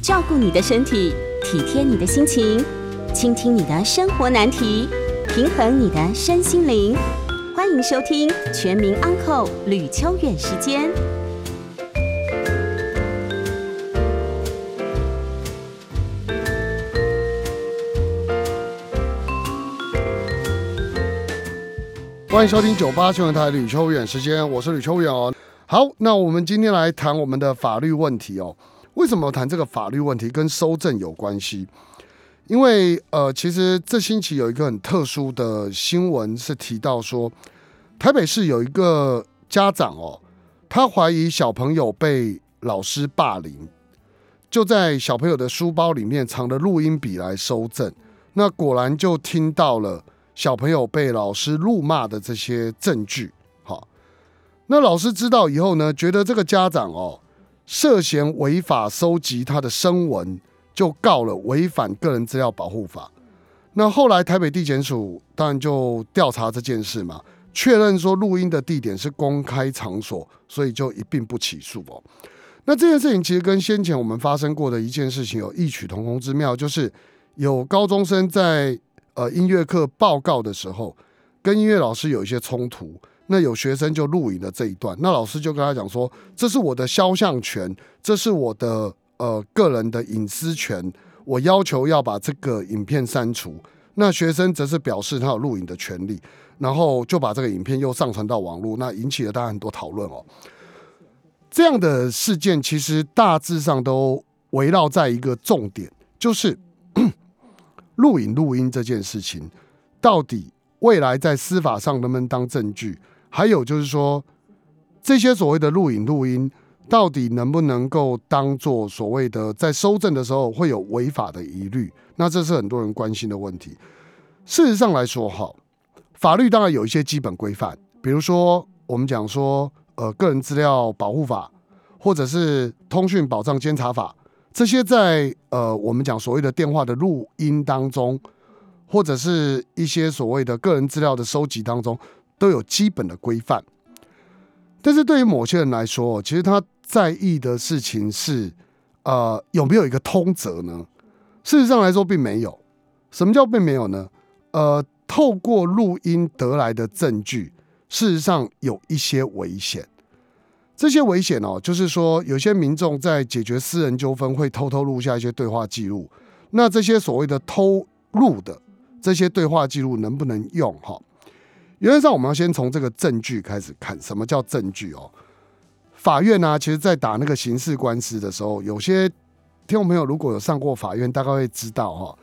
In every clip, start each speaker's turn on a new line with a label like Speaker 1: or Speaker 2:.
Speaker 1: 照顾你的身体，体贴你的心情，倾听你的生活难题，平衡你的身心灵。欢迎收听《全民安扣吕秋远时间。
Speaker 2: 欢迎收听九八新闻台吕秋远时间，我是吕秋远哦。好，那我们今天来谈我们的法律问题哦。为什么谈这个法律问题跟收证有关系？因为呃，其实这星期有一个很特殊的新闻是提到说，台北市有一个家长哦，他怀疑小朋友被老师霸凌，就在小朋友的书包里面藏了录音笔来收证，那果然就听到了。小朋友被老师辱骂的这些证据，好，那老师知道以后呢，觉得这个家长哦涉嫌违法收集他的声纹，就告了违反个人资料保护法。那后来台北地检署当然就调查这件事嘛，确认说录音的地点是公开场所，所以就一并不起诉哦。那这件事情其实跟先前我们发生过的一件事情有异曲同工之妙，就是有高中生在。呃，音乐课报告的时候，跟音乐老师有一些冲突，那有学生就录影了这一段，那老师就跟他讲说，这是我的肖像权，这是我的呃个人的隐私权，我要求要把这个影片删除。那学生则是表示他有录影的权利，然后就把这个影片又上传到网络，那引起了大家很多讨论哦。这样的事件其实大致上都围绕在一个重点，就是。录影录音这件事情，到底未来在司法上能不能当证据？还有就是说，这些所谓的录影录音，到底能不能够当做所谓的在收证的时候会有违法的疑虑？那这是很多人关心的问题。事实上来说，哈，法律当然有一些基本规范，比如说我们讲说，呃，个人资料保护法，或者是通讯保障监察法。这些在呃，我们讲所谓的电话的录音当中，或者是一些所谓的个人资料的收集当中，都有基本的规范。但是对于某些人来说，其实他在意的事情是，呃，有没有一个通则呢？事实上来说，并没有。什么叫并没有呢？呃，透过录音得来的证据，事实上有一些危险。这些危险哦，就是说有些民众在解决私人纠纷会偷偷录下一些对话记录。那这些所谓的偷录的这些对话记录能不能用？哈，原则上我们要先从这个证据开始看，什么叫证据哦？法院呢，其实在打那个刑事官司的时候，有些听众朋友如果有上过法院，大概会知道哈，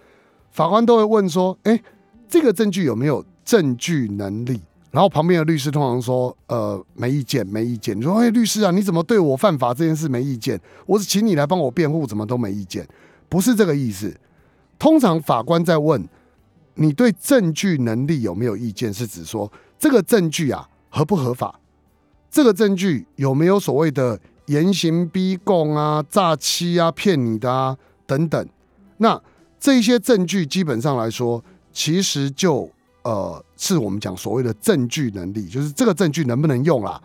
Speaker 2: 法官都会问说：哎，这个证据有没有证据能力？然后旁边的律师通常说：“呃，没意见，没意见。”你说：“哎，律师啊，你怎么对我犯法这件事没意见？我是请你来帮我辩护，怎么都没意见？不是这个意思。通常法官在问你对证据能力有没有意见，是指说这个证据啊合不合法？这个证据有没有所谓的严刑逼供啊、诈欺啊、骗你的啊等等？那这些证据基本上来说，其实就……呃，是我们讲所谓的证据能力，就是这个证据能不能用啦？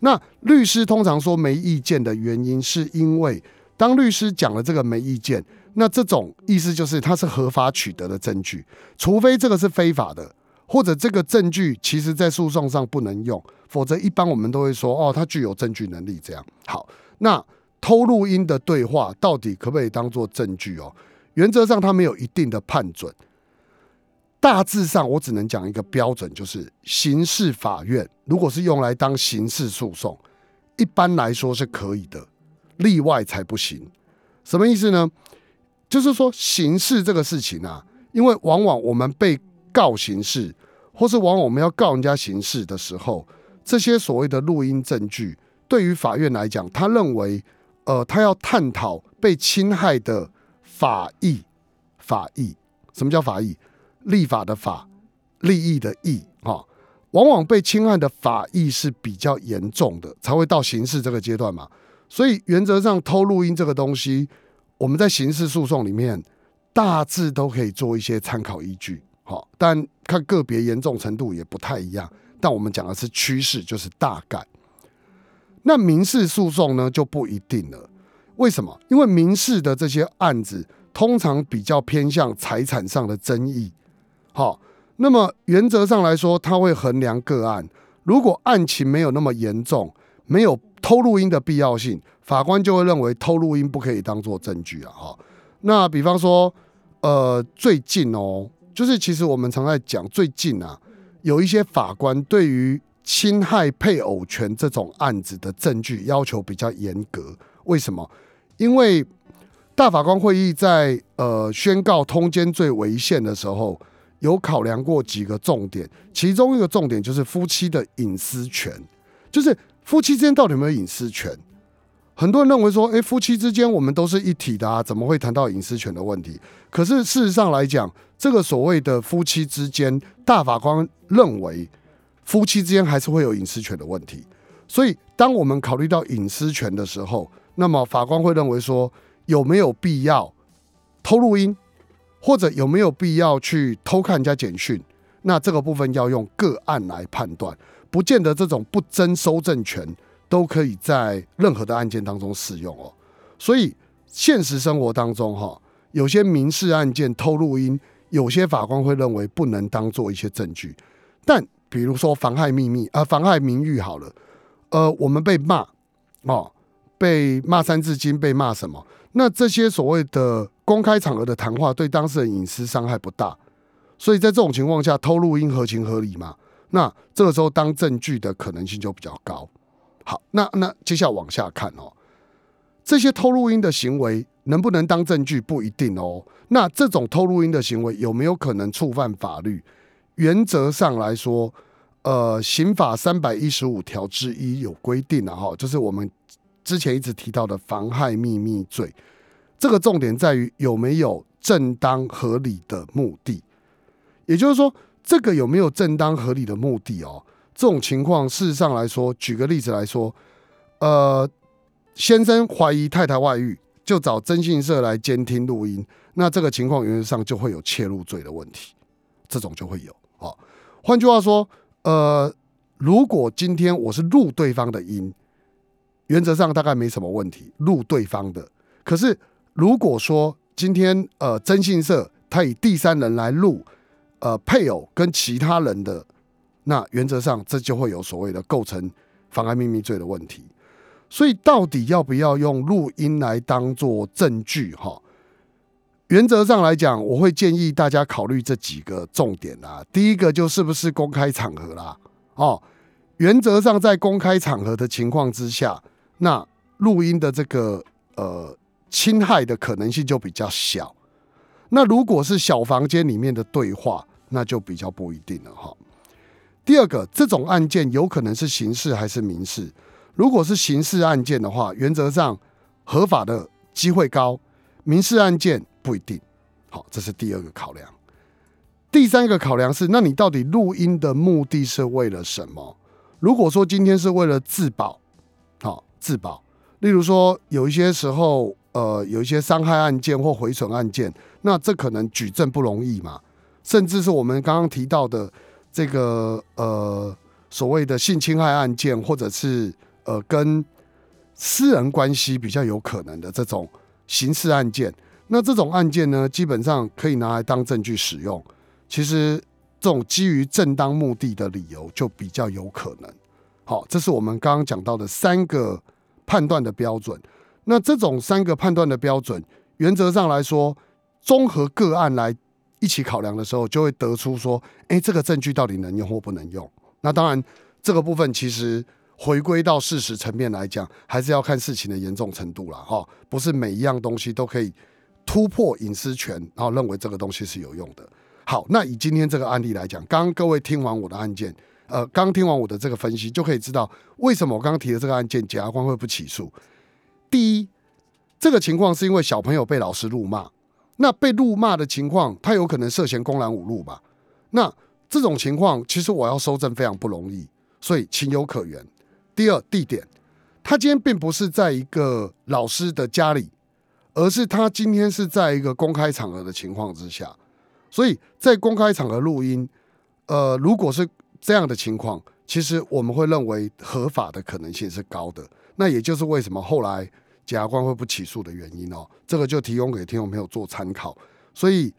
Speaker 2: 那律师通常说没意见的原因，是因为当律师讲了这个没意见，那这种意思就是它是合法取得的证据，除非这个是非法的，或者这个证据其实在诉讼上不能用，否则一般我们都会说哦，它具有证据能力。这样好，那偷录音的对话到底可不可以当做证据哦？原则上它没有一定的判准。大致上，我只能讲一个标准，就是刑事法院如果是用来当刑事诉讼，一般来说是可以的，例外才不行。什么意思呢？就是说刑事这个事情啊，因为往往我们被告刑事，或是往往我们要告人家刑事的时候，这些所谓的录音证据，对于法院来讲，他认为，呃，他要探讨被侵害的法益，法益，什么叫法益？立法的法，利益的益哈，往往被侵害的法益是比较严重的，才会到刑事这个阶段嘛。所以原则上偷录音这个东西，我们在刑事诉讼里面大致都可以做一些参考依据，好，但看个别严重程度也不太一样。但我们讲的是趋势，就是大概。那民事诉讼呢就不一定了。为什么？因为民事的这些案子通常比较偏向财产上的争议。好，那么原则上来说，他会衡量个案，如果案情没有那么严重，没有偷录音的必要性，法官就会认为偷录音不可以当做证据啊。哈，那比方说，呃，最近哦，就是其实我们常在讲，最近啊，有一些法官对于侵害配偶权这种案子的证据要求比较严格。为什么？因为大法官会议在呃宣告通奸罪违宪的时候，有考量过几个重点，其中一个重点就是夫妻的隐私权，就是夫妻之间到底有没有隐私权？很多人认为说，诶，夫妻之间我们都是一体的啊，怎么会谈到隐私权的问题？可是事实上来讲，这个所谓的夫妻之间，大法官认为夫妻之间还是会有隐私权的问题。所以，当我们考虑到隐私权的时候，那么法官会认为说，有没有必要偷录音，或者有没有必要去偷看人家简讯？那这个部分要用个案来判断，不见得这种不征收证权都可以在任何的案件当中适用哦。所以现实生活当中哈，有些民事案件偷录音，有些法官会认为不能当做一些证据。但比如说妨害秘密啊，妨害名誉好了，呃，我们被骂哦。被骂三字经，被骂什么？那这些所谓的公开场合的谈话，对当事人隐私伤害不大，所以在这种情况下，偷录音合情合理嘛？那这个时候当证据的可能性就比较高。好，那那接下来往下看哦，这些偷录音的行为能不能当证据不一定哦。那这种偷录音的行为有没有可能触犯法律？原则上来说，呃，刑法三百一十五条之一有规定的哈，就是我们。之前一直提到的妨害秘密罪，这个重点在于有没有正当合理的目的，也就是说，这个有没有正当合理的目的哦？这种情况，事实上来说，举个例子来说，呃，先生怀疑太太外遇，就找征信社来监听录音，那这个情况原则上就会有窃录罪的问题，这种就会有哦。换句话说，呃，如果今天我是录对方的音。原则上大概没什么问题，录对方的。可是如果说今天呃征信社他以第三人来录呃配偶跟其他人的，那原则上这就会有所谓的构成妨碍秘密罪的问题。所以到底要不要用录音来当做证据？哈，原则上来讲，我会建议大家考虑这几个重点啦。第一个就是不是公开场合啦，哦，原则上在公开场合的情况之下。那录音的这个呃侵害的可能性就比较小。那如果是小房间里面的对话，那就比较不一定了哈。第二个，这种案件有可能是刑事还是民事？如果是刑事案件的话，原则上合法的机会高；民事案件不一定。好，这是第二个考量。第三个考量是，那你到底录音的目的是为了什么？如果说今天是为了自保，好。自保，例如说有一些时候，呃，有一些伤害案件或毁损案件，那这可能举证不容易嘛，甚至是我们刚刚提到的这个呃所谓的性侵害案件，或者是呃跟私人关系比较有可能的这种刑事案件，那这种案件呢，基本上可以拿来当证据使用。其实这种基于正当目的的理由就比较有可能。好，这是我们刚刚讲到的三个。判断的标准，那这种三个判断的标准，原则上来说，综合个案来一起考量的时候，就会得出说，哎，这个证据到底能用或不能用？那当然，这个部分其实回归到事实层面来讲，还是要看事情的严重程度了哈，不是每一样东西都可以突破隐私权，然后认为这个东西是有用的。好，那以今天这个案例来讲，刚刚各位听完我的案件。呃，刚听完我的这个分析，就可以知道为什么我刚刚提的这个案件，检察官会不起诉。第一，这个情况是因为小朋友被老师辱骂，那被辱骂的情况，他有可能涉嫌公然侮辱吧？那这种情况，其实我要收证非常不容易，所以情有可原。第二，地点，他今天并不是在一个老师的家里，而是他今天是在一个公开场合的情况之下，所以在公开场合录音，呃，如果是。这样的情况，其实我们会认为合法的可能性是高的。那也就是为什么后来检察官会不起诉的原因哦。这个就提供给听众朋友做参考。所以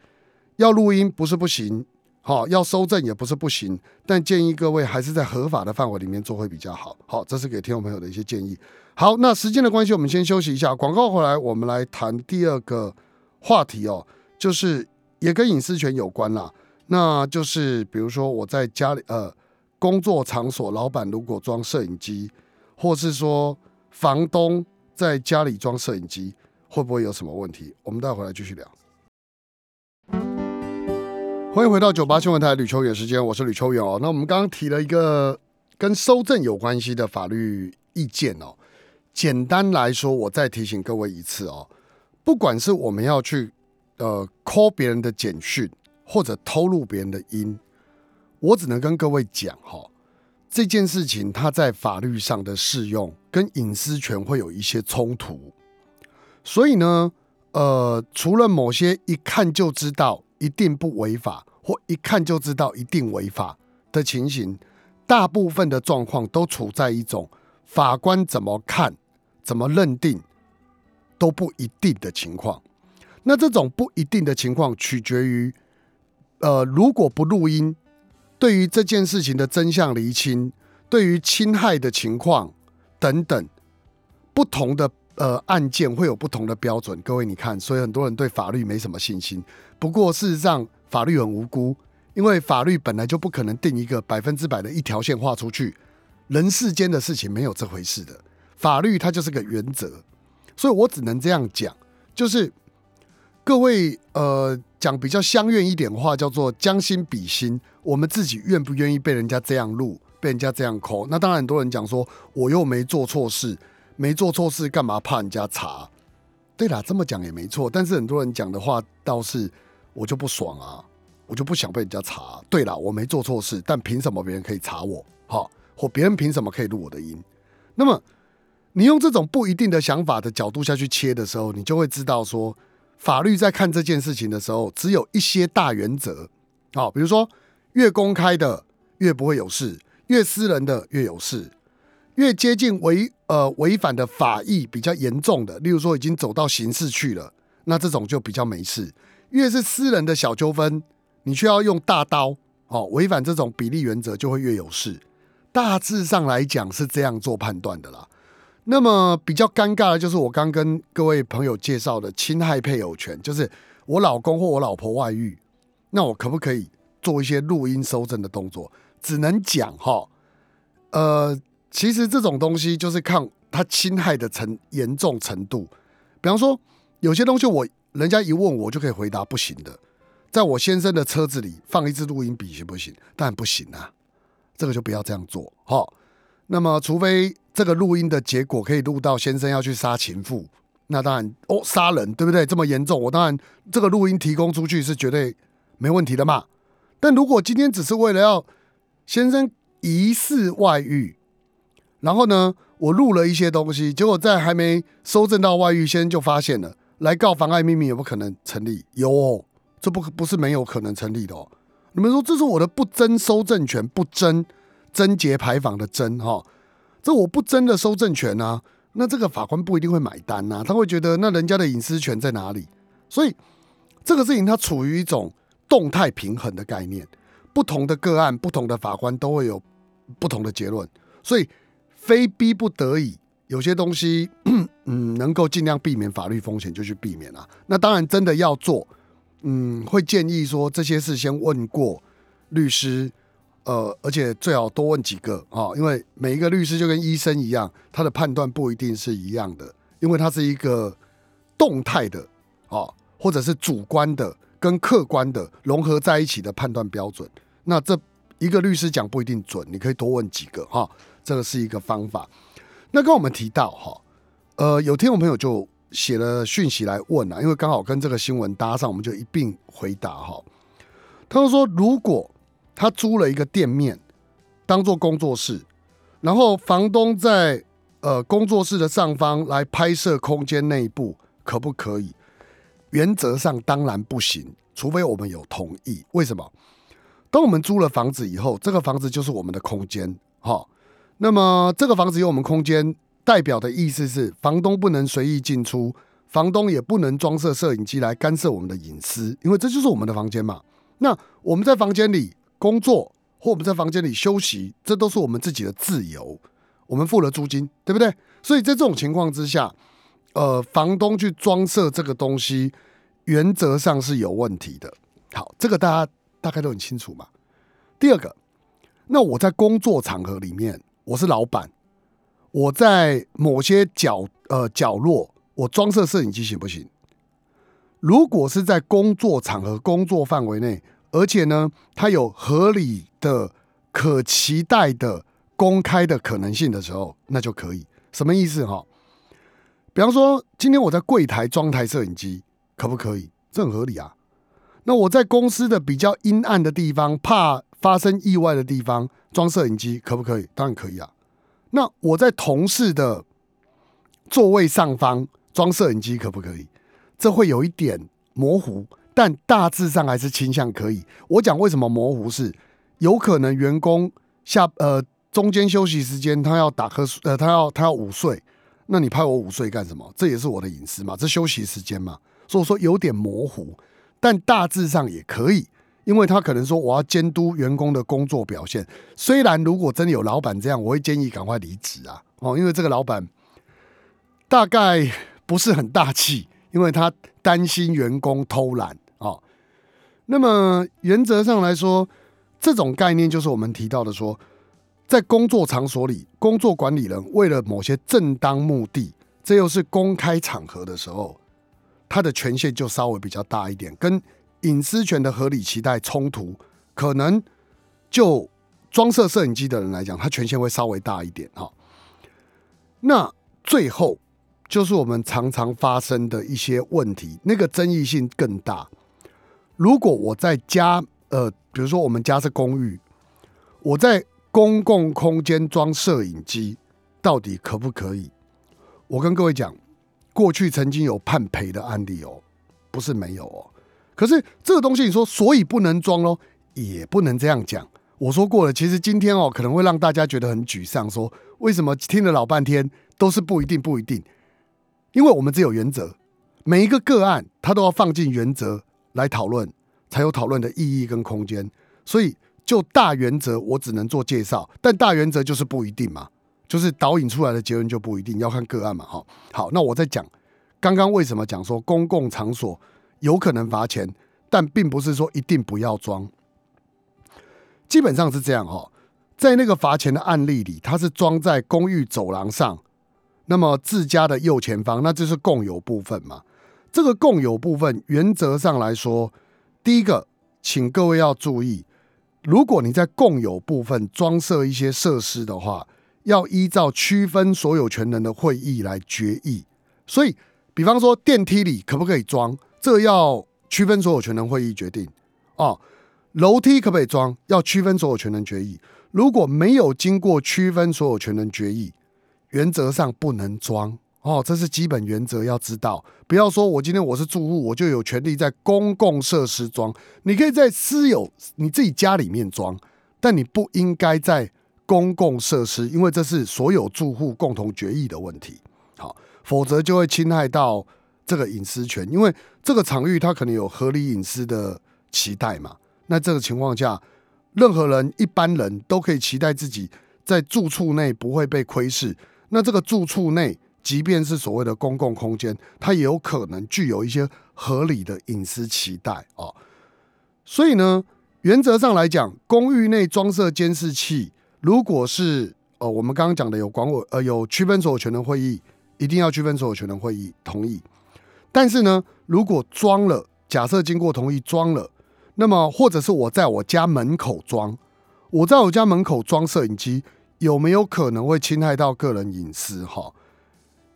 Speaker 2: 要录音不是不行，好要收证也不是不行，但建议各位还是在合法的范围里面做会比较好。好，这是给听众朋友的一些建议。好，那时间的关系，我们先休息一下，广告回来，我们来谈第二个话题哦，就是也跟隐私权有关啦。那就是比如说我在家里呃工作场所，老板如果装摄影机，或是说房东在家里装摄影机，会不会有什么问题？我们待会来继续聊。欢迎回到九八新闻台吕秋远时间，我是吕秋远哦。那我们刚刚提了一个跟收证有关系的法律意见哦。简单来说，我再提醒各位一次哦，不管是我们要去呃 call 别人的简讯，或者偷录别人的音，我只能跟各位讲哈，这件事情它在法律上的适用跟隐私权会有一些冲突，所以呢，呃，除了某些一看就知道一定不违法，或一看就知道一定违法的情形，大部分的状况都处在一种法官怎么看。怎么认定都不一定的情况，那这种不一定的情况取决于，呃，如果不录音，对于这件事情的真相厘清，对于侵害的情况等等，不同的呃案件会有不同的标准。各位你看，所以很多人对法律没什么信心。不过事实上，法律很无辜，因为法律本来就不可能定一个百分之百的一条线画出去，人世间的事情没有这回事的。法律它就是个原则，所以我只能这样讲，就是各位呃讲比较相愿一点话，叫做将心比心，我们自己愿不愿意被人家这样录，被人家这样抠？那当然很多人讲说，我又没做错事，没做错事干嘛怕人家查？对啦，这么讲也没错，但是很多人讲的话倒是我就不爽啊，我就不想被人家查。对啦，我没做错事，但凭什么别人可以查我？哈，或别人凭什么可以录我的音？那么。你用这种不一定的想法的角度下去切的时候，你就会知道说，法律在看这件事情的时候，只有一些大原则。好，比如说，越公开的越不会有事，越私人的越有事，越接近违呃违反的法益比较严重的，例如说已经走到刑事去了，那这种就比较没事。越是私人的小纠纷，你却要用大刀，哦，违反这种比例原则就会越有事。大致上来讲是这样做判断的啦。那么比较尴尬的就是我刚跟各位朋友介绍的侵害配偶权，就是我老公或我老婆外遇，那我可不可以做一些录音收证的动作？只能讲哈，呃，其实这种东西就是看他侵害的程严重程度。比方说，有些东西我人家一问我就可以回答不行的，在我先生的车子里放一支录音笔行不行？当然不行啊，这个就不要这样做哈。那么除非。这个录音的结果可以录到先生要去杀情妇，那当然哦，杀人对不对？这么严重，我当然这个录音提供出去是绝对没问题的嘛。但如果今天只是为了要先生疑似外遇，然后呢，我录了一些东西，结果在还没收证到外遇，先生就发现了，来告妨碍秘密有不可能成立？有，这不可不是没有可能成立的哦。你们说这是我的不争收证权，不争贞节牌坊的争哈？这我不真的收证权啊，那这个法官不一定会买单呐，他会觉得那人家的隐私权在哪里？所以这个事情它处于一种动态平衡的概念，不同的个案、不同的法官都会有不同的结论，所以非逼不得已，有些东西嗯能够尽量避免法律风险就去避免啊。那当然真的要做，嗯，会建议说这些事先问过律师。呃，而且最好多问几个啊，因为每一个律师就跟医生一样，他的判断不一定是一样的，因为他是一个动态的啊，或者是主观的跟客观的融合在一起的判断标准。那这一个律师讲不一定准，你可以多问几个哈，这个是一个方法。那跟我们提到哈，呃，有听众朋友就写了讯息来问啊，因为刚好跟这个新闻搭上，我们就一并回答哈。他说如果他租了一个店面，当做工作室，然后房东在呃工作室的上方来拍摄空间内部，可不可以？原则上当然不行，除非我们有同意。为什么？当我们租了房子以后，这个房子就是我们的空间，哈。那么这个房子有我们空间，代表的意思是，房东不能随意进出，房东也不能装设摄影机来干涉我们的隐私，因为这就是我们的房间嘛。那我们在房间里工作，或我们在房间里休息，这都是我们自己的自由。我们付了租金，对不对？所以在这种情况之下，呃，房东去装设这个东西，原则上是有问题的。好，这个大家大概都很清楚嘛。第二个，那我在工作场合里面，我是老板，我在某些角呃角落，我装设摄影机行不行？如果是在工作场合、工作范围内，而且呢，它有合理的、可期待的。公开的可能性的时候，那就可以。什么意思哈？比方说，今天我在柜台装台摄影机，可不可以？这很合理啊。那我在公司的比较阴暗的地方，怕发生意外的地方装摄影机，可不可以？当然可以啊。那我在同事的座位上方装摄影机，可不可以？这会有一点模糊，但大致上还是倾向可以。我讲为什么模糊是，有可能员工下呃。中间休息时间，他要打瞌睡，呃，他要他要午睡，那你拍我午睡干什么？这也是我的隐私嘛，这休息时间嘛，所以说有点模糊，但大致上也可以，因为他可能说我要监督员工的工作表现。虽然如果真的有老板这样，我会建议赶快离职啊，哦，因为这个老板大概不是很大气，因为他担心员工偷懒啊。那么原则上来说，这种概念就是我们提到的说。在工作场所里，工作管理人为了某些正当目的，这又是公开场合的时候，他的权限就稍微比较大一点，跟隐私权的合理期待冲突，可能就装设摄影机的人来讲，他权限会稍微大一点哈。那最后就是我们常常发生的一些问题，那个争议性更大。如果我在家，呃，比如说我们家是公寓，我在。公共空间装摄影机到底可不可以？我跟各位讲，过去曾经有判赔的案例哦，不是没有哦。可是这个东西，你说所以不能装喽，也不能这样讲。我说过了，其实今天哦，可能会让大家觉得很沮丧，说为什么听了老半天都是不一定不一定？因为我们只有原则，每一个个案它都要放进原则来讨论，才有讨论的意义跟空间，所以。就大原则，我只能做介绍，但大原则就是不一定嘛，就是导引出来的结论就不一定要看个案嘛，哈。好，那我在讲刚刚为什么讲说公共场所有可能罚钱，但并不是说一定不要装，基本上是这样哈。在那个罚钱的案例里，它是装在公寓走廊上，那么自家的右前方，那这是共有部分嘛？这个共有部分原则上来说，第一个，请各位要注意。如果你在共有部分装设一些设施的话，要依照区分所有权人的会议来决议。所以，比方说电梯里可不可以装，这要区分所有权人会议决定。哦，楼梯可不可以装，要区分所有权人决议。如果没有经过区分所有权人决议，原则上不能装。哦，这是基本原则，要知道，不要说我今天我是住户，我就有权利在公共设施装。你可以在私有你自己家里面装，但你不应该在公共设施，因为这是所有住户共同决议的问题。好，否则就会侵害到这个隐私权，因为这个场域它可能有合理隐私的期待嘛。那这个情况下，任何人一般人都可以期待自己在住处内不会被窥视。那这个住处内。即便是所谓的公共空间，它也有可能具有一些合理的隐私期待啊。所以呢，原则上来讲，公寓内装设监视器，如果是呃我们刚刚讲的有管委呃有区分所有权人会议，一定要区分所有权人会议同意。但是呢，如果装了，假设经过同意装了，那么或者是我在我家门口装，我在我家门口装摄影机，有没有可能会侵害到个人隐私？哈？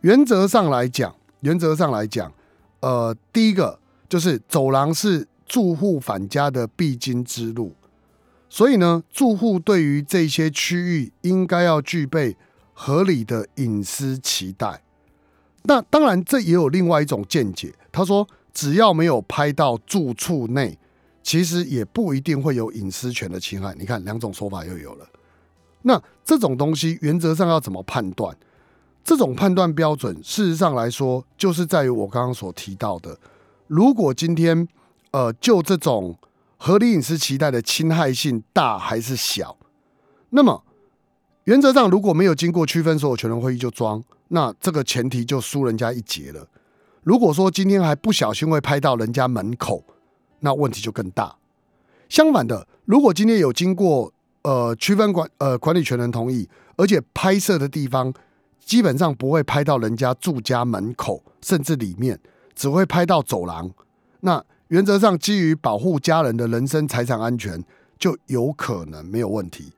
Speaker 2: 原则上来讲，原则上来讲，呃，第一个就是走廊是住户返家的必经之路，所以呢，住户对于这些区域应该要具备合理的隐私期待。那当然，这也有另外一种见解，他说，只要没有拍到住处内，其实也不一定会有隐私权的侵害。你看，两种说法又有了。那这种东西原则上要怎么判断？这种判断标准，事实上来说，就是在于我刚刚所提到的，如果今天呃，就这种合理隐私期待的侵害性大还是小，那么原则上如果没有经过区分所有权人会议就装，那这个前提就输人家一截了。如果说今天还不小心会拍到人家门口，那问题就更大。相反的，如果今天有经过呃区分管呃管理权人同意，而且拍摄的地方基本上不会拍到人家住家门口，甚至里面只会拍到走廊，那原则上基于保护家人的人身财产安全，就有可能没有问题。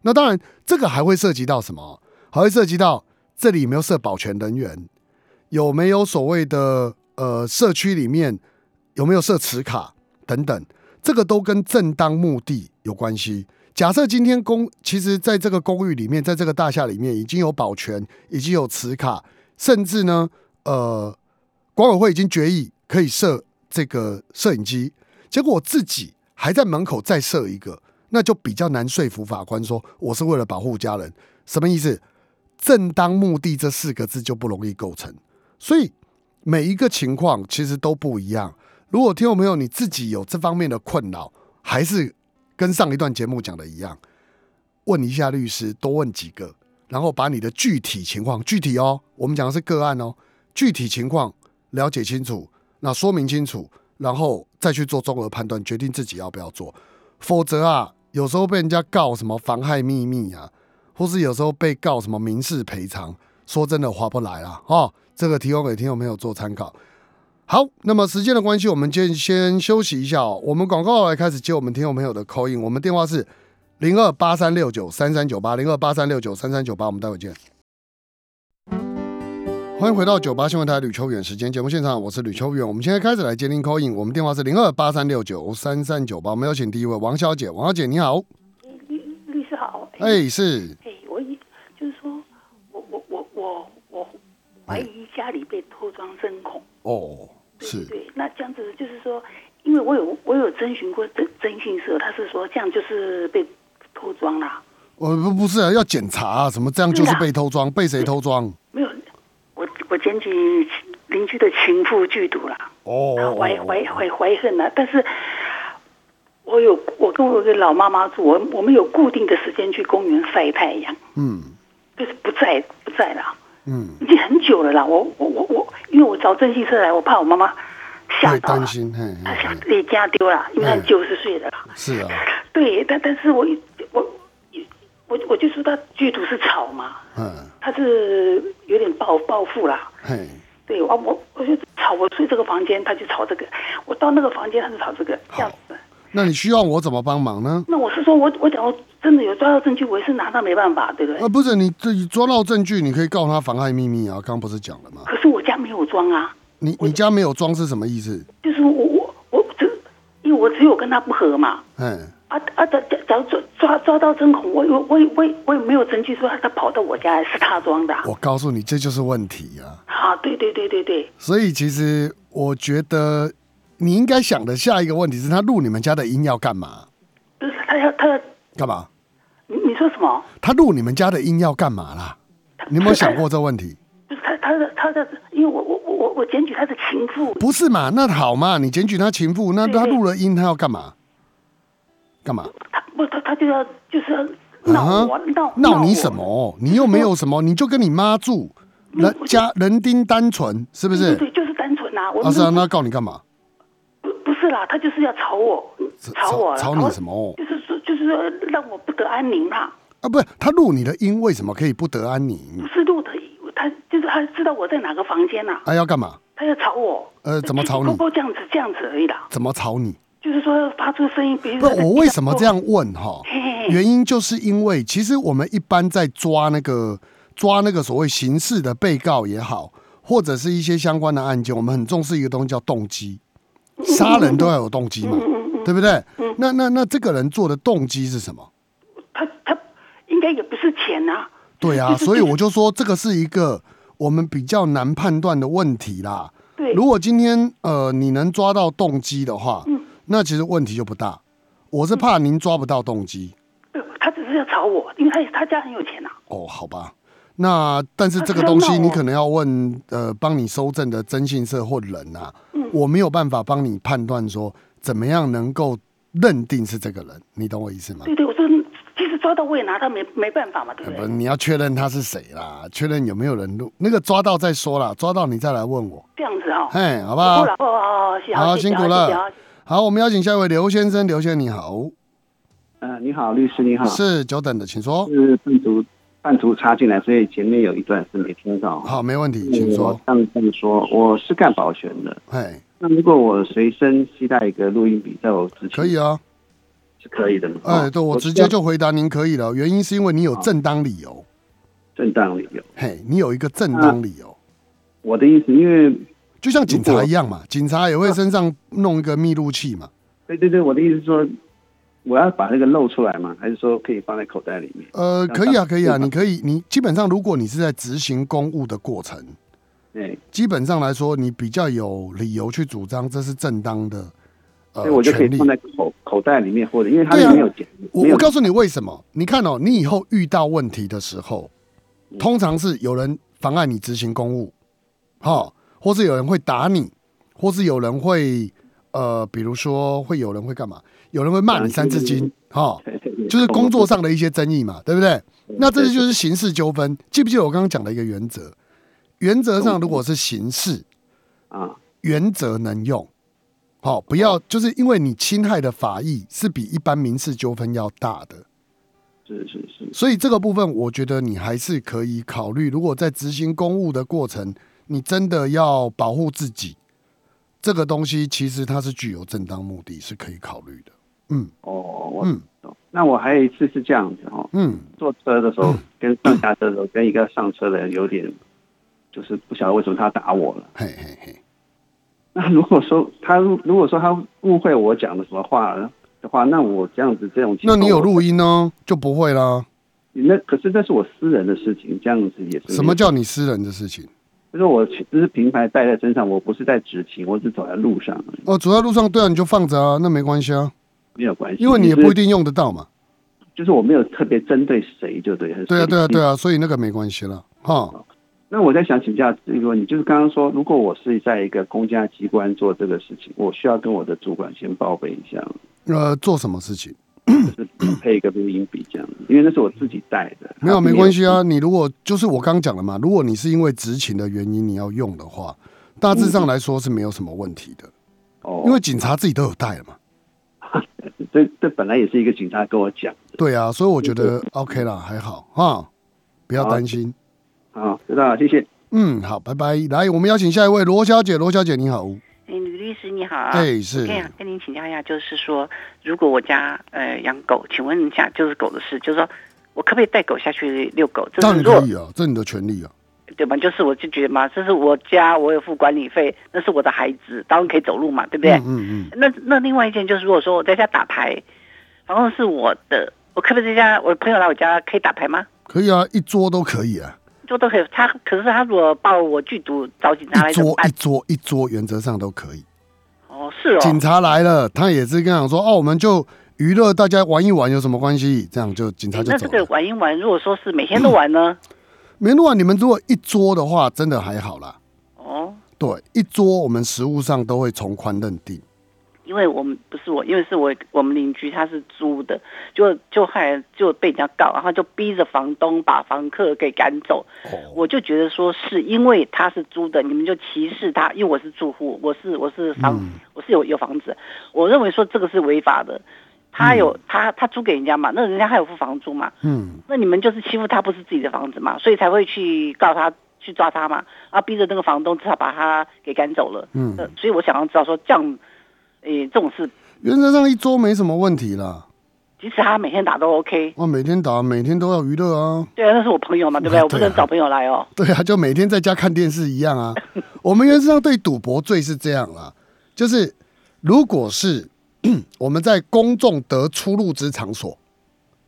Speaker 2: 那当然，这个还会涉及到什么？还会涉及到这里有没有设保全人员，有没有所谓的呃社区里面有没有设磁卡等等，这个都跟正当目的有关系。假设今天公，其实在这个公寓里面，在这个大厦里面已经有保全，已经有磁卡，甚至呢，呃，管委会已经决议可以设这个摄影机，结果我自己还在门口再设一个，那就比较难说服法官说我是为了保护家人，什么意思？正当目的这四个字就不容易构成，所以每一个情况其实都不一样。如果听众朋友你自己有这方面的困扰，还是跟上一段节目讲的一样，问一下律师，多问几个，然后把你的具体情况，具体哦，我们讲的是个案哦，具体情况了解清楚，那说明清楚，然后再去做综合判断，决定自己要不要做。否则啊，有时候被人家告什么妨害秘密啊，或是有时候被告什么民事赔偿，说真的划不来啦。哦。这个提供给听众朋友做参考。好，那么时间的关系，我们先先休息一下哦。我们广告来开始接我们听众朋友的 call in，我们电话是零二八三六九三三九八零二八三六九三三九八，我们待会见。欢迎回到九八新闻台吕秋远时间节目现场，我是吕秋远。我们现在开始来接听 call in，我们电话是零二八三六九三三九八，我们有请第一位王小姐，王小姐你好。
Speaker 3: 律律师好。
Speaker 2: 哎，是。
Speaker 3: 哎，我一就是说我我我我我怀疑家里被偷装针孔。
Speaker 2: 哦，是。
Speaker 3: 对，那这样子就是说，因为我有我有征询过征征信社，他是说这样就是被偷装啦。
Speaker 2: 我不不是啊，要检查啊，什么这样就是被偷装，被谁偷装？
Speaker 3: 没有，我我检举邻居的情妇剧毒啦。
Speaker 2: 哦。
Speaker 3: 怀怀怀怀恨了，但是我有我跟我一个老妈妈住，我我们有固定的时间去公园晒太阳。
Speaker 2: 嗯。
Speaker 3: 就是不在不在了。
Speaker 2: 嗯。
Speaker 3: 已经很久了啦，我我我我。因为我找征信社来，我怕我妈妈吓到
Speaker 2: 担心，
Speaker 3: 她想离家丢了，因为她九十岁的了。
Speaker 2: 是啊。
Speaker 3: 对，但但是我我我我就说他剧毒是吵嘛，
Speaker 2: 嗯，
Speaker 3: 他是有点暴暴富啦。
Speaker 2: 嘿，
Speaker 3: 对，我我我就吵，我睡这个房间，他就吵这个；我到那个房间，他就吵这个，这样子。
Speaker 2: 那你需要我怎么帮忙呢？
Speaker 3: 那我是说，我我假如真的有抓到证据，我也是拿他没办法，对不对？
Speaker 2: 啊，不是，你这抓到证据，你可以告他妨害秘密啊。刚刚不是讲了吗？
Speaker 3: 可是我家没有装啊。
Speaker 2: 你你家没有装是什么意思？
Speaker 3: 就是我我我这，因为我只有跟他不和嘛。
Speaker 2: 嗯。
Speaker 3: 啊啊！假假如抓抓抓到针孔，我我我我我也没有证据说他跑到我家是他装的。
Speaker 2: 我告诉你，这就是问题啊！
Speaker 3: 啊，对对对对对。
Speaker 2: 所以其实我觉得。你应该想的下一个问题是他录你们家的音要干嘛？
Speaker 3: 不是他要他要
Speaker 2: 干嘛？
Speaker 3: 说什么？
Speaker 2: 他录你们家的音要干嘛啦？你有没有想过这个问题？
Speaker 3: 不是他他的他的，因为我我我我我检举他的情妇。
Speaker 2: 不是嘛？那好嘛，你检举他情妇，那他录了音，他要干嘛？干嘛？
Speaker 3: 他不他他就要就是要闹我闹
Speaker 2: 闹你什么？你又没有什么，你就跟你妈住，人家人丁单纯，是不是？
Speaker 3: 对，就是单纯啊。
Speaker 2: 啊是啊，那告你干嘛？
Speaker 3: 不是啦，他就是要吵我，吵我，
Speaker 2: 吵你什么？
Speaker 3: 就是说，就是说让我不得安宁啦。
Speaker 2: 啊，不是，他录你的音，为什么可以不得安宁？
Speaker 3: 不是录的，他就是他知道我在哪个房间呐。
Speaker 2: 他要干嘛？
Speaker 3: 他要吵我。
Speaker 2: 呃，怎么吵你？
Speaker 3: 不过这样子，这样子而已啦。
Speaker 2: 怎么吵你？
Speaker 3: 就是说发出声音，比如
Speaker 2: 不，我为什么这样问哈？原因就是因为，其实我们一般在抓那个抓那个所谓刑事的被告也好，或者是一些相关的案件，我们很重视一个东西叫动机。杀人都要有动机嘛，对不对？那那那这个人做的动机是什么？
Speaker 3: 他他应该也不是钱啊。
Speaker 2: 对啊，所以我就说这个是一个我们比较难判断的问题啦。
Speaker 3: 对，
Speaker 2: 如果今天呃你能抓到动机的话，那其实问题就不大。我是怕您抓不到动机。
Speaker 3: 他只是要吵我，因为他他家很有钱呐。
Speaker 2: 哦，好吧。那但是这个
Speaker 3: 啊
Speaker 2: 东西你可能要问呃帮你收证的征信社或人啊，
Speaker 3: 嗯
Speaker 2: 我没有办法帮你判断说怎么样能够认定是这个人，你懂我意思吗？
Speaker 3: 对对，我说其实抓到我也拿他没没办法嘛，对不对？
Speaker 2: 不是，你要确认他是谁啦，确认有没有人录，那个抓到再说啦，抓到你再来问我，
Speaker 3: 这样子哦。
Speaker 2: 嘿，好不
Speaker 3: 不
Speaker 2: 好？
Speaker 3: 了，哦哦哦，
Speaker 2: 好辛苦了好，我们邀请下一位刘先生，刘先生你好，
Speaker 4: 呃，你好，律师你好，
Speaker 2: 是久等的，请说。
Speaker 4: 是半途半途插进来，所以前面有一段是没听到。
Speaker 2: 好，没问题，请说。
Speaker 4: 上这么说，我是干保全的。
Speaker 2: 嘿，
Speaker 4: 那如果我随身携带一个录音笔在我之前，
Speaker 2: 可以啊，
Speaker 4: 是可以的吗？
Speaker 2: 哎，
Speaker 4: 哦
Speaker 2: 对我直接就回答您可以了，原因是因为你有正当理由，
Speaker 4: 正当理由。
Speaker 2: 嘿，你有一个正当理由，
Speaker 4: 我的意思，因为
Speaker 2: 就像警察一样嘛，警察也会身上弄一个密录器嘛，
Speaker 4: 对对对，我的意思是说，我要把那个露出来吗？还是说可以放在口袋里面？
Speaker 2: 呃，可以啊，可以啊，你可以，你基本上如果你是在执行公务的过程，
Speaker 4: 对，
Speaker 2: 基本上来说，你比较有理由去主张这是正当的，呃
Speaker 4: 所以，我就可以放。在口口袋里面，或者因为它
Speaker 2: 对啊
Speaker 4: 里面有剪，没有
Speaker 2: 我我告诉你为什么？你看哦，你以后遇到问题的时候，
Speaker 4: 嗯
Speaker 2: 通常是有人妨碍你执行公务，哈，或是有人会打你，或是有人会呃，比如说会有人会干嘛？有人会骂你三字经，哈，就是工作上的一些争议嘛，对不对？那这就是刑事纠纷。记不记得我刚刚讲的一个原则？原则上，如果是刑事，
Speaker 4: 啊，
Speaker 2: 原则能用，好、不要就是因为你侵害的法益是比一般民事纠纷要大的，
Speaker 4: 是是是，
Speaker 2: 所以这个部分我觉得你还是可以考虑。如果在执行公务的过程，你真的要保护自己，这个东西其实它是具有正当目的，是可以考虑的。嗯。
Speaker 4: 哦，我
Speaker 2: 嗯。
Speaker 4: 懂。那我还有一次是这样子哦，
Speaker 2: 嗯，
Speaker 4: 坐车的时候跟上下车的时候，跟一个上车的人有点，就是不晓得为什么他打我了。
Speaker 2: 嘿嘿嘿，
Speaker 4: 那如果说他如果说他误会我讲的什么话的话，那我这样子这种情况，
Speaker 2: 那你有录音呢，就不会啦。
Speaker 4: 那可是那是我私人的事情，这样子也是
Speaker 2: 什么？叫你私人的事情？
Speaker 4: 就是我只是平牌带在身上，我不是在执勤，我只走在路上，
Speaker 2: 哦，走在路上，对啊，你就放着啊，那没关系啊，
Speaker 4: 没有关系。
Speaker 2: 因为你也不一定用得到嘛。
Speaker 4: 就是我没有特别针对谁，就对。
Speaker 2: 对啊，对啊，对
Speaker 4: 啊。
Speaker 2: 啊，所以那个没关系了，哈。
Speaker 4: 那我在想请教这个问题，就是刚刚说，如果我是在一个公家机关做这个事情，我需要跟我的主管先报备一下，
Speaker 2: 呃，做什么事情？
Speaker 4: 就是配一个录音笔这样子，因为那是我自己带的。
Speaker 2: 没有，没关系啊。你如果就是我刚讲了嘛，如果你是因为执勤的原因你要用的话，大致上来说是没有什么问题的，
Speaker 4: 哦，
Speaker 2: 因为警察自己都有带了嘛。
Speaker 4: 这这本来也是一个警察跟我讲的。
Speaker 2: 对啊，所以我觉得 OK 啦，还好哈，不要担心。
Speaker 4: 好，知道了，谢谢。
Speaker 2: 嗯，好，拜拜。来，我们邀请下一位罗小姐，罗小姐你好。
Speaker 5: 哎，吕律师你好，啊
Speaker 2: 哎是
Speaker 5: 我跟跟您请教一下，就是说，如果我家呃养狗，请问一下，就是狗的事，就是说我可不可以带狗下去遛狗？这
Speaker 2: 当可以啊，这是你的权利啊。
Speaker 5: 对吧？就是我就觉得嘛，这是我家，我有付管理费，那是我的孩子，当然可以走路嘛，对不对？
Speaker 2: 嗯嗯嗯，
Speaker 5: 那那另外一件就是，如果说我在家打牌，房东是我的，我可不可以在家？我的朋友来我家可以打牌吗？
Speaker 2: 可以啊，一桌都可以啊，
Speaker 5: 就都可以。他可是他如果报我剧毒，找警察来
Speaker 2: 一
Speaker 5: 怎么办？
Speaker 2: 桌一桌一桌，原则上都可以。
Speaker 5: 哦，是哦，
Speaker 2: 警察来了，他也是跟他讲说，哦，我们就娱乐大家玩一玩，有什么关系？这样就警察就走
Speaker 5: 那这个。玩一玩，如果说是每天都玩呢？
Speaker 2: 每天都玩，你们如果一桌的话，真的还好啦。
Speaker 5: 哦，
Speaker 2: 对，一桌我们食物上都会从宽认定。
Speaker 5: 因为我们不是我，因为是我我们邻居他是租的，就就后来就被人家告，然后就逼着房东把房客给赶走。
Speaker 2: 哦，
Speaker 5: 我就觉得说是因为他是租的，你们就歧视他，因为我是住户，我是我是房，
Speaker 2: 嗯
Speaker 5: 我是有有房子，我认为说这个是违法的。他有、他他租给人家嘛，那人家还有付房租嘛，
Speaker 2: 嗯，
Speaker 5: 那你们就是欺负他不是自己的房子嘛，所以才会去告他去抓他嘛，然后逼着那个房东只好把他给赶走了。
Speaker 2: 嗯
Speaker 5: 呃，所以我想要知道说这样，诶、这种事
Speaker 2: 原则上一桌没什么问题啦。
Speaker 5: 即使他每天打都 OK。
Speaker 2: 哇，每天打，每天都要娱乐啊。
Speaker 5: 对啊，那是我朋友嘛，对不对？
Speaker 2: 啊
Speaker 5: 我不
Speaker 2: 对啊
Speaker 5: 能找朋友来哦。
Speaker 2: 对啊，就每天在家看电视一样啊。我们原则上对赌博罪是这样啦，就是如果是 我们在公众得出入之场所，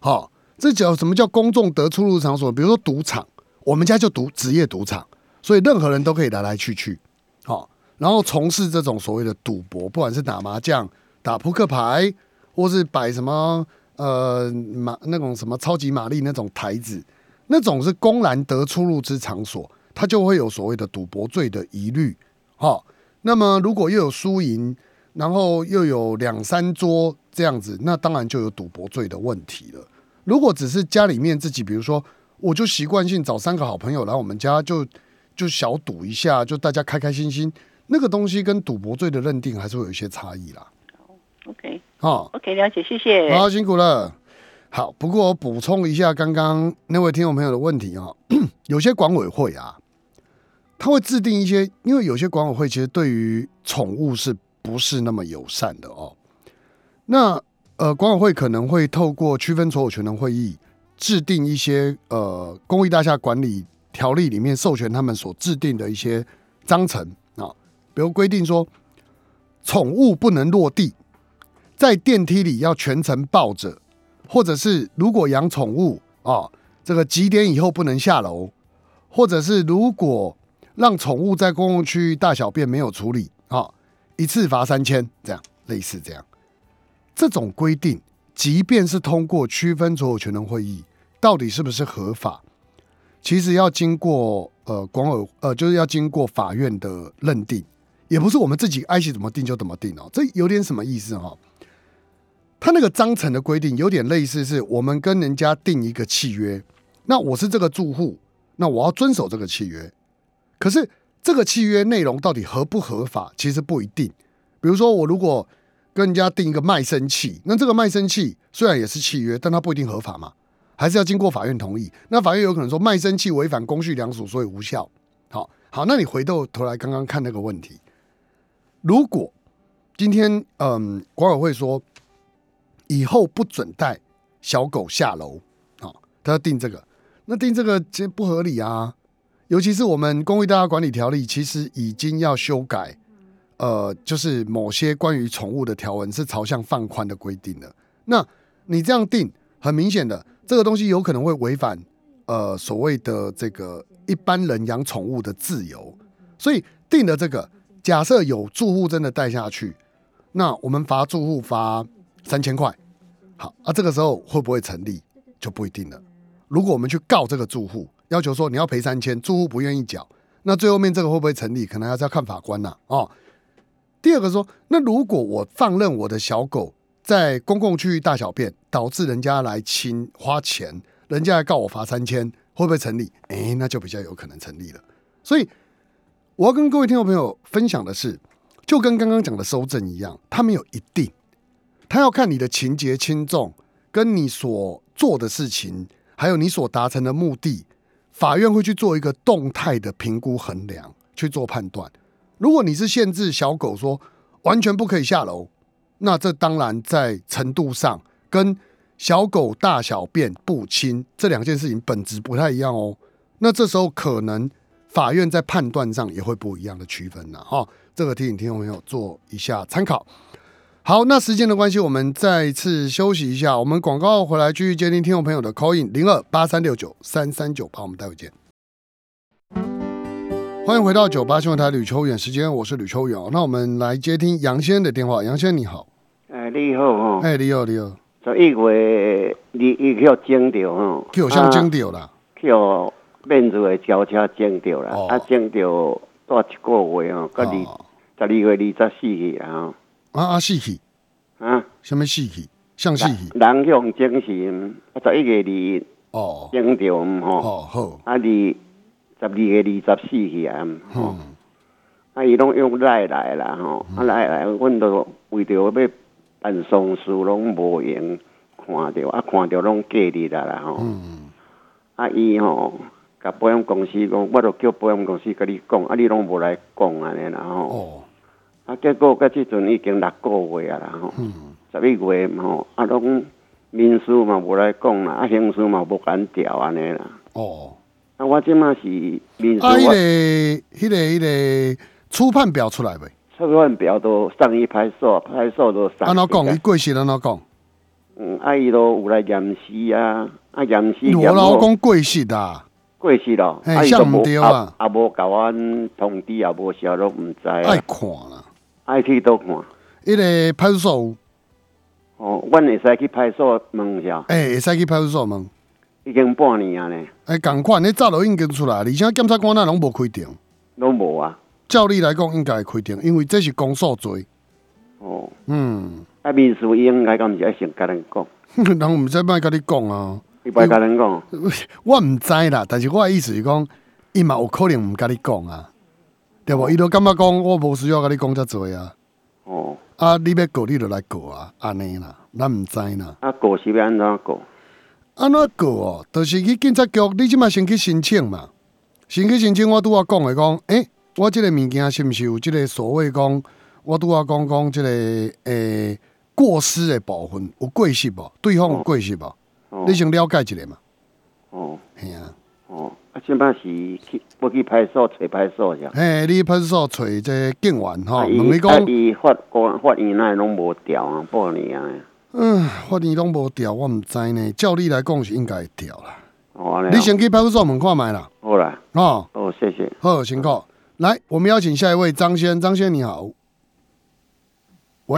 Speaker 2: 好、这叫什么叫公众得出入场所？比如说赌场，我们家就赌职业赌场，所以任何人都可以来来去去，好、然后从事这种所谓的赌博，不管是打麻将、打扑克牌，或是摆什么呃马那种什么超级玛丽那种台子，那种是公然得出入之场所，它就会有所谓的赌博罪的疑虑。好，那么如果又有输赢，然后又有两三桌这样子，那当然就有赌博罪的问题了。如果只是家里面自己，比如说，我就习惯性找三个好朋友来我们家，就就小赌一下，就大家开开心心，那个东西跟赌博罪的认定还是会有一些差异啦。
Speaker 5: OK
Speaker 2: 哦
Speaker 5: ，OK，了解，谢谢。
Speaker 2: 好，辛苦了。好，不过我补充一下刚刚那位听众朋友的问题啊、有些管委会啊，他会制定一些，因为有些管委会其实对于宠物是不是那么友善的哦。那呃，管委会可能会透过区分所有权的会议，制定一些呃公益大厦管理条例里面授权他们所制定的一些章程啊，比如规定说，宠物不能落地，在电梯里要全程抱着，或者是如果养宠物啊，这个几点以后不能下楼，或者是如果让宠物在公共区域大小便没有处理啊，一次罚三千，这样类似这样。这种规定，即便是通过区分所有权人会议，到底是不是合法，其实要经过呃广委呃，就是要经过法院的认定，也不是我们自己爱惜怎么定就怎么定哦。这有点什么意思哈、哦？他那个章程的规定有点类似，是我们跟人家定一个契约，那我是这个住户，那我要遵守这个契约。可是这个契约内容到底合不合法，其实不一定。比如说，我如果跟人家定一个卖身契，那这个卖身契虽然也是契约，但它不一定合法嘛，还是要经过法院同意。那法院有可能说卖身契违反公序良俗，所以无效。好，好，那你回过头来刚刚看那个问题，如果今天嗯管委会说以后不准带小狗下楼，好，他要定这个，那定这个其实不合理啊。尤其是我们公寓大厦管理条例，其实已经要修改。呃，就是某些关于宠物的条文是朝向放宽的规定的。那你这样定，很明显的，这个东西有可能会违反呃所谓的这个一般人养宠物的自由。所以定的这个，假设有住户真的带下去，那我们罚住户罚三千块。好啊，这个时候会不会成立就不一定了。如果我们去告这个住户，要求说你要赔三千，住户不愿意缴，那最后面这个会不会成立，可能还是要看法官呐、哦。第二个说，那如果我放任我的小狗在公共区域大小便，导致人家来亲花钱，人家来告我罚三千，会不会成立？哎，那就比较有可能成立了。所以我要跟各位听众朋友分享的是，就跟刚刚讲的收证一样，它没有一定，它要看你的情节轻重，跟你所做的事情，还有你所达成的目的，法院会去做一个动态的评估衡量，去做判断。如果你是限制小狗说完全不可以下楼，那这当然在程度上跟小狗大小便不清这两件事情本质不太一样哦。那这时候可能法院在判断上也会不一样的区分了哈。这个提醒听众朋友做一下参考。好，那时间的关系，我们再次休息一下。我们广告回来继续接听听众朋友的 call in 零二八三六九三三九八，我们待会见。欢迎回到九八新闻台吕秋远时间，我是吕秋远哦。那我们来接听杨先生的电话。杨先生你好，
Speaker 6: 哎，你好哈，
Speaker 2: 哎，你好，你好，
Speaker 6: 十一月你伊去种着吼，
Speaker 2: 叫像经掉啦，
Speaker 6: 去互面子的轿车撞着啦
Speaker 2: 哦，
Speaker 6: 啊撞着带一个月哦，到二
Speaker 2: 哦
Speaker 6: 十二月二十四去啊吼，
Speaker 2: 啊啊，死去，
Speaker 6: 啊，
Speaker 2: 什么死去？像死去？
Speaker 6: 人向精神，啊十一月
Speaker 2: 哦
Speaker 6: 二种着毋吼，
Speaker 2: 哦好，
Speaker 6: 啊二十二月二十四去啊，吼。
Speaker 2: 嗯，
Speaker 6: 啊伊拢用来来啦吼，啊来来，阮都为着要办丧事拢无闲看着，啊看着拢过日啦啦吼。
Speaker 2: 嗯。
Speaker 6: 啊，伊吼，甲保险公司讲，我著叫保险公司甲你讲，啊，你拢无来讲安尼啦吼。
Speaker 2: 哦
Speaker 6: 啊，结果到即阵已经六个月啊啦吼，
Speaker 2: 嗯
Speaker 6: 十一月吼，啊，拢民事嘛无来讲啦，啊，刑事嘛无敢调安尼啦。
Speaker 2: 哦，
Speaker 6: 啊，我即马是民事，
Speaker 2: 啊，迄
Speaker 6: 我
Speaker 2: 个迄个迄个初判表出来未？
Speaker 6: 初判表都上一派出所，派出所都上。
Speaker 2: 安怎讲？伊过世安怎讲？
Speaker 6: 嗯，啊，伊都有来验尸啊，啊，验尸
Speaker 2: 我老讲过世啦，
Speaker 6: 过世咯，
Speaker 2: 嘿
Speaker 6: 啊，伊都
Speaker 2: 像毋
Speaker 6: 无
Speaker 2: 对啊
Speaker 6: 啊，也无甲阮通知，也无写，拢毋知
Speaker 2: 爱
Speaker 6: 啊，
Speaker 2: 看啦。
Speaker 6: 爱去倒看。
Speaker 2: 迄个派出所有，
Speaker 6: 哦，阮会使去派出所问一下。
Speaker 2: 哎，会使去派出所问。
Speaker 6: 已经半年啊呢，
Speaker 2: 哎，共款，你早都已经出来，而且检察官那拢无开庭，
Speaker 6: 拢无啊。
Speaker 2: 照理来讲应该会开庭，因为这是公诉罪。
Speaker 6: 哦，
Speaker 2: 嗯，
Speaker 6: 啊，民事伊应该敢毋是爱先甲咱讲，
Speaker 2: 人毋知摆甲你讲啊，
Speaker 6: 伊不爱甲咱讲。
Speaker 2: 我毋知啦，但是我的意思是讲，伊嘛有可能毋甲你讲啊，对无？伊都感觉讲我无需要甲你讲遮多啊，
Speaker 6: 哦，
Speaker 2: 啊，你要告你就来告啊，安尼啦，咱毋知啦。
Speaker 6: 啊，告是要安怎告？
Speaker 2: 安怎告哦？就是去警察局，你即马先去申请嘛。先去申请，我拄仔讲的讲，诶、我即个物件是毋是有即个所谓讲，我拄仔讲讲即个诶、过失的部分有过失无？对方有过失无？
Speaker 6: 哦
Speaker 2: 你先了解一下嘛。
Speaker 6: 哦
Speaker 2: 系啊，
Speaker 6: 哦，啊，即摆是去要去派出所找派出所是啊。
Speaker 2: 嘿，你派出所找这个警员吼，问你讲，
Speaker 6: 啊伊法官法院那拢无调啊，半年啊。
Speaker 2: 嗯，法院拢无调，我毋知呢。照理来讲是应该会调啦。
Speaker 6: 哦，安尼啊
Speaker 2: 你先去派出所问看觅啦。
Speaker 6: 好啦，
Speaker 2: 哦，
Speaker 6: 哦，谢谢。
Speaker 2: 好，辛苦。来，我们邀请下一位张先，张先你好。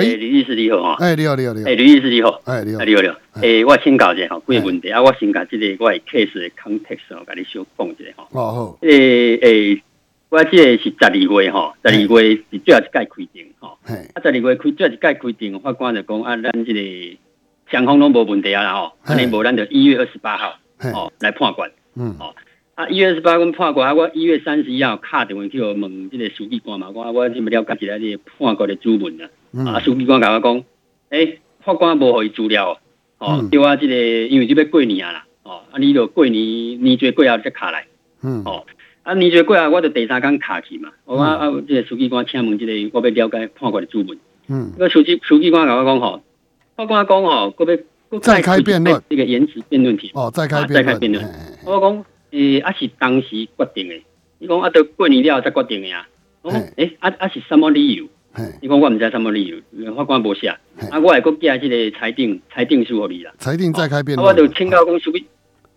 Speaker 7: 诶，
Speaker 2: 喂，
Speaker 7: 吕律师你好哈。
Speaker 2: 哎、你好，你好，你好
Speaker 7: 诶，，吕律师你好。
Speaker 2: 哎、你好
Speaker 7: 啊，，你好，你好。诶，我请教一下吼，几个问题啊，我先甲即个我的 case 的 context 吼，甲你小讲一下吼。
Speaker 2: 哦好，
Speaker 7: 即个诶，我即个是十二月吼，十二月是最后一届开庭吼。
Speaker 2: 嘿，
Speaker 7: 啊，十二月开最后一届开庭，法官就讲啊，咱即个双方拢无问题啊啦吼，安尼无咱就一月二十八号
Speaker 2: 嘿，
Speaker 7: 哦来判决。
Speaker 2: 嗯，哦
Speaker 7: 啊，一月二十八阮判决啊，我一月三十一号敲电话去问即个书记官嘛，我我即么了解一下即个判决的主文啊。
Speaker 2: 嗯。
Speaker 7: 啊，书记官甲我讲，诶、法官无互伊资料哦，叫我即、个，因为即要过年啊啦，哦，啊，你就过年年节过后再敲来，
Speaker 2: 嗯，
Speaker 7: 哦，啊，年节过后我就第三工敲去嘛，我啊啊，即、个书记官请问即、个，我要了解判决的主文，
Speaker 2: 嗯，
Speaker 7: 个书记书记官甲我讲吼，法官讲吼，搁要搁
Speaker 2: 再开辩论。
Speaker 7: 这个延迟辩论题，
Speaker 2: 哦，再开
Speaker 7: 啊
Speaker 2: 辩论，
Speaker 7: 再开辩论我讲，诶、啊是当时决定的，伊讲啊，到过年了才决定的啊，我讲
Speaker 2: 嘿，
Speaker 7: 诶、啊啊是什么理由？
Speaker 2: 嘿，
Speaker 7: 伊讲我毋知什么理由，法官无写，啊，我会佫寄即个裁定裁定书互你啦。
Speaker 2: 裁定再开辩
Speaker 7: 啊，我就，请教讲书记，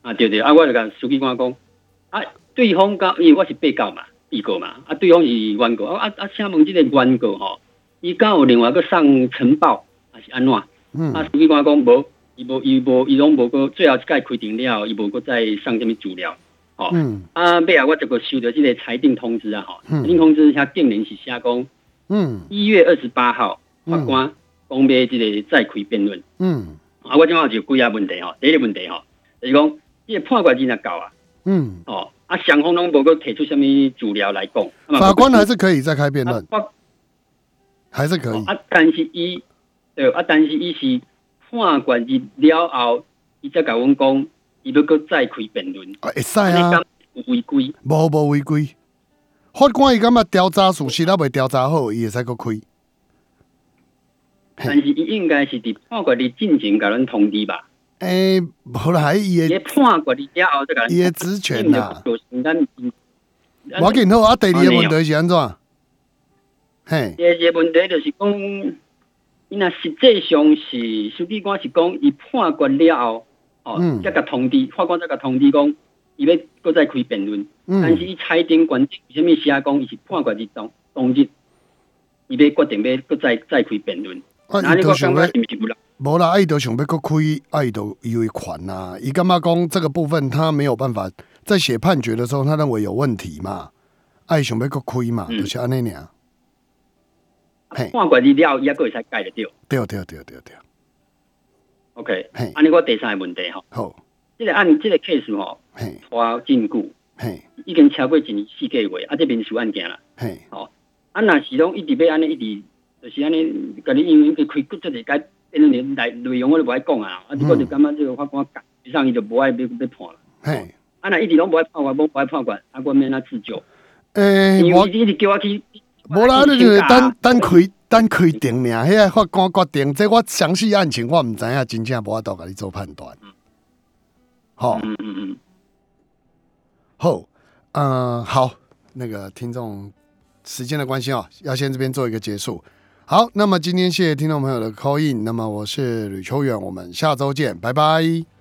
Speaker 7: 啊对对，啊我就甲书记官讲，啊对方讲，因为我是被告嘛，被告嘛，啊对方是原告，啊啊啊，请问即个原告吼，伊敢有另外佫送呈报，还是安怎？啊
Speaker 2: 嗯，
Speaker 7: 书记官讲无，伊无伊无伊拢无佫最后一届开庭了，伊无佫再送什物资料，吼、
Speaker 2: 嗯，
Speaker 7: 啊尾后我就佫收到即个裁定通知啊，吼、
Speaker 2: 嗯。
Speaker 7: 裁定通知遐竟然是写讲。
Speaker 2: 嗯，
Speaker 7: 一月二十八号，
Speaker 2: 嗯
Speaker 7: 法官讲要即个再开辩论。
Speaker 2: 嗯，
Speaker 7: 啊，我正好就几啊问题吼，第一个问题吼，就是讲，即个判决真若够啊，
Speaker 2: 嗯，
Speaker 7: 哦，啊，双方拢无佫提出什物资料来讲。
Speaker 2: 法官还是可以再开辩论，
Speaker 7: 啊
Speaker 2: 还是可以，
Speaker 7: 啊，但是伊对啊，但是伊是判决日了后，伊才甲阮讲，伊要佫再开辩论，
Speaker 2: 啊会使啊，
Speaker 7: 有违规？
Speaker 2: 无无违规。法官伊感觉调查事实还未调查好，伊会使阁开。
Speaker 7: 但是伊应该是伫判决日进前甲咱通知吧？
Speaker 2: 诶，无啦，伊
Speaker 7: 伊
Speaker 2: 的
Speaker 7: 判决日了后再甲咱
Speaker 2: 伊的职权啦。
Speaker 7: 就是咱咱
Speaker 2: 我紧好啊，第二个问题是安怎？嘿，
Speaker 7: 第二个问题就是讲，伊若实际上是书记官是讲，伊判决了后，哦
Speaker 2: 嗯，
Speaker 7: 再甲通知法官再甲通知讲，伊要搁再开辩论，但是
Speaker 2: 嗯，
Speaker 7: 伊裁定关键什物写讲，伊是判决日当当日，伊要决定要搁再再开辩论，
Speaker 2: 啊，伊都想？无啦，啊伊都想要搁开，啊伊就伊会款呐。伊感觉讲这个部分他没有办法在写判决的时候，他认为有问题嘛，啊伊想要搁开嘛，
Speaker 7: 嗯。
Speaker 2: 就是安尼尔。嘿。
Speaker 7: 判决日了，伊还搁会使改得掉。
Speaker 2: 对对对对对
Speaker 7: ，OK，
Speaker 2: 嘿。
Speaker 7: 安尼我第三个问题吼，
Speaker 2: 好，
Speaker 7: 即个案这个 case 吼，
Speaker 2: 嘿
Speaker 7: 拖真久，
Speaker 2: 嘿
Speaker 7: 已经超过一年四个月，啊，这民事案件啦。
Speaker 2: 嘿，
Speaker 7: 啊，若是拢一直要安尼，一直就是安尼，甲你因为去开骨这个解，因为内内容我都无爱讲啊，啊，结果就感觉这个法官改，实际上伊就无爱要要判了。
Speaker 2: 嘿，
Speaker 7: 啊，若一直拢无爱判决，无爱判决，啊，我免他自救，
Speaker 2: 诶，我
Speaker 7: 一直叫我去。
Speaker 2: 无啦，你
Speaker 7: 你
Speaker 2: 就是等等开等开庭尔，迄个法官决定，这我详细案情我毋知影，真正无法度甲你做判断。好，
Speaker 7: 嗯嗯嗯，
Speaker 2: 后，嗯，好，那个听众时间的关系哦，要先这边做一个结束。好，那么今天谢谢听众朋友的 call in，那么我是吕秋远，我们下周见，拜拜。